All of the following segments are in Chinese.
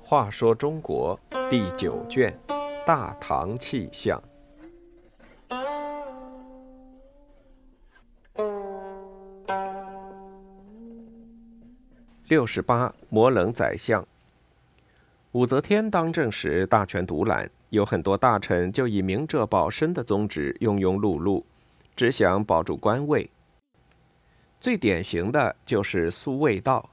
话说中国第九卷《大唐气象》六十八，摩棱宰相。武则天当政时，大权独揽，有很多大臣就以明哲保身的宗旨庸庸碌碌，只想保住官位。最典型的就是苏味道。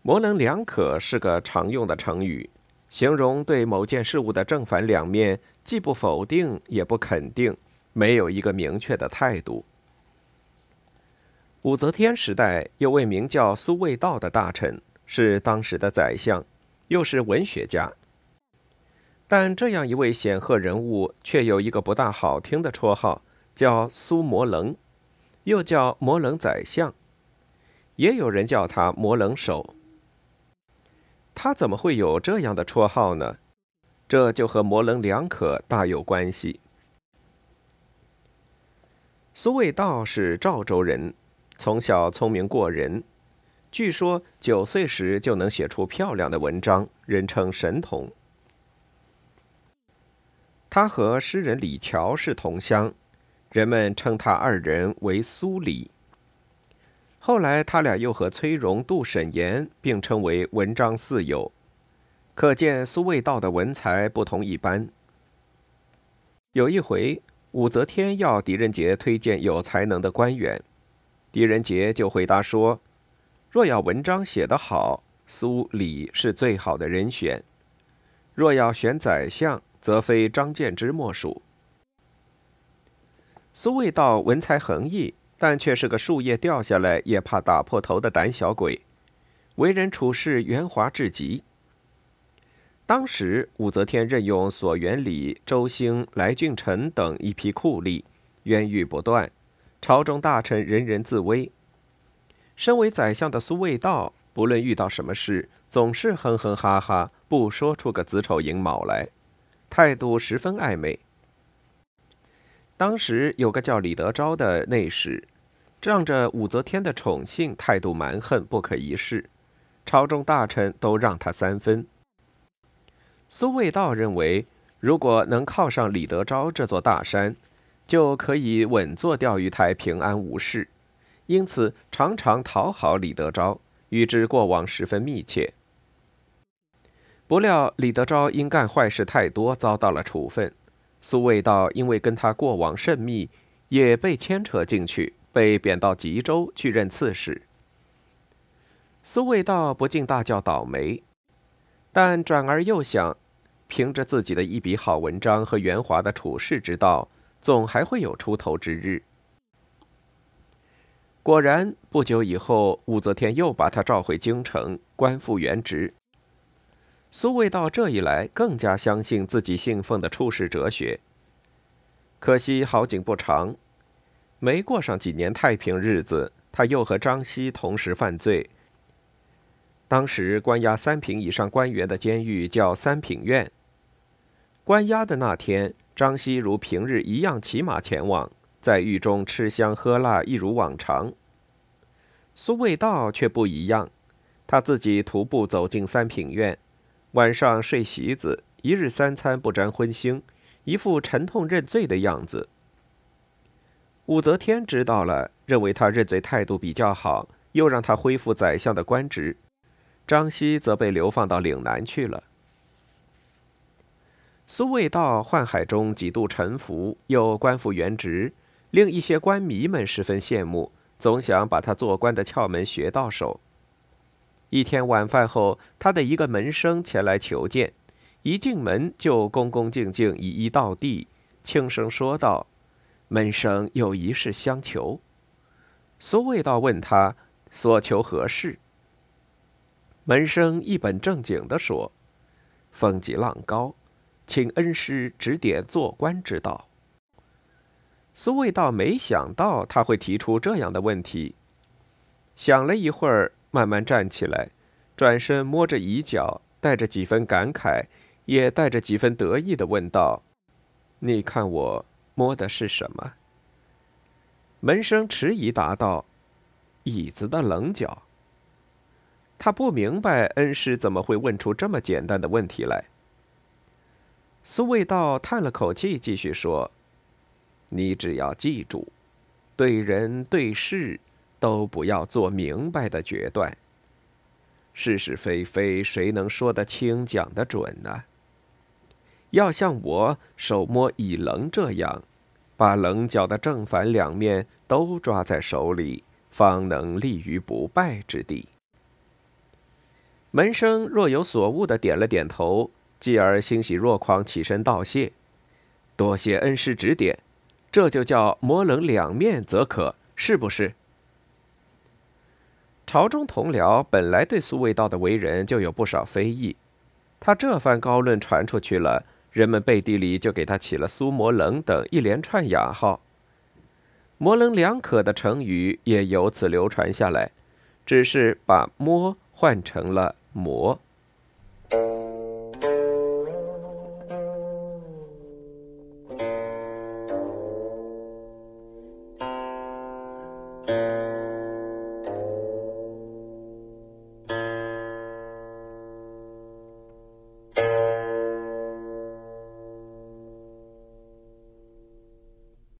模棱两可是个常用的成语，形容对某件事物的正反两面，既不否定也不肯定，没有一个明确的态度。武则天时代有位名叫苏味道的大臣，是当时的宰相，又是文学家。但这样一位显赫人物，却有一个不大好听的绰号，叫苏摩棱，又叫摩棱宰相，也有人叫他摩棱手。他怎么会有这样的绰号呢？这就和模棱两可大有关系。苏味道是赵州人，从小聪明过人，据说九岁时就能写出漂亮的文章，人称神童。他和诗人李峤是同乡，人们称他二人为苏李。后来，他俩又和崔融、杜审言并称为文章四友，可见苏味道的文才不同一般。有一回，武则天要狄仁杰推荐有才能的官员，狄仁杰就回答说：“若要文章写得好，苏李是最好的人选；若要选宰相，则非张建之莫属。”苏味道文才横溢。但却是个树叶掉下来也怕打破头的胆小鬼，为人处事圆滑至极。当时武则天任用索元礼、周兴、来俊臣等一批酷吏，冤狱不断，朝中大臣人人自危。身为宰相的苏味道，不论遇到什么事，总是哼哼哈哈，不说出个子丑寅卯来，态度十分暧昧。当时有个叫李德昭的内史。仗着武则天的宠幸，态度蛮横，不可一世，朝中大臣都让他三分。苏味道认为，如果能靠上李德昭这座大山，就可以稳坐钓鱼台，平安无事，因此常常讨好李德昭，与之过往十分密切。不料李德昭因干坏事太多，遭到了处分。苏味道因为跟他过往甚密，也被牵扯进去。被贬到吉州去任刺史。苏味道不禁大叫倒霉，但转而又想，凭着自己的一笔好文章和圆滑的处世之道，总还会有出头之日。果然，不久以后，武则天又把他召回京城，官复原职。苏味道这一来，更加相信自己信奉的处世哲学。可惜好景不长。没过上几年太平日子，他又和张熙同时犯罪。当时关押三品以上官员的监狱叫三品院。关押的那天，张熙如平日一样骑马前往，在狱中吃香喝辣，一如往常。苏味道却不一样，他自己徒步走进三品院，晚上睡席子，一日三餐不沾荤腥，一副沉痛认罪的样子。武则天知道了，认为他认罪态度比较好，又让他恢复宰相的官职。张熙则被流放到岭南去了。苏味道宦海中几度沉浮，又官复原职，令一些官迷们十分羡慕，总想把他做官的窍门学到手。一天晚饭后，他的一个门生前来求见，一进门就恭恭敬敬一一到地，轻声说道。门生有一事相求。苏味道问他所求何事。门生一本正经地说：“风急浪高，请恩师指点做官之道。”苏味道没想到他会提出这样的问题，想了一会儿，慢慢站起来，转身摸着椅角，带着几分感慨，也带着几分得意的问道：“你看我？”摸的是什么？门生迟疑答道：“椅子的棱角。”他不明白恩师怎么会问出这么简单的问题来。苏味道叹了口气，继续说：“你只要记住，对人对事，都不要做明白的决断。是是非非，谁能说得清、讲得准呢？要像我手摸一棱这样，把棱角的正反两面都抓在手里，方能立于不败之地。”门生若有所悟的点了点头，继而欣喜若狂，起身道谢：“多谢恩师指点，这就叫模棱两面则可，是不是？”朝中同僚本来对苏味道的为人就有不少非议，他这番高论传出去了，人们背地里就给他起了“苏模棱”等一连串雅号，模棱两可的成语也由此流传下来，只是把“摸”换成了。魔。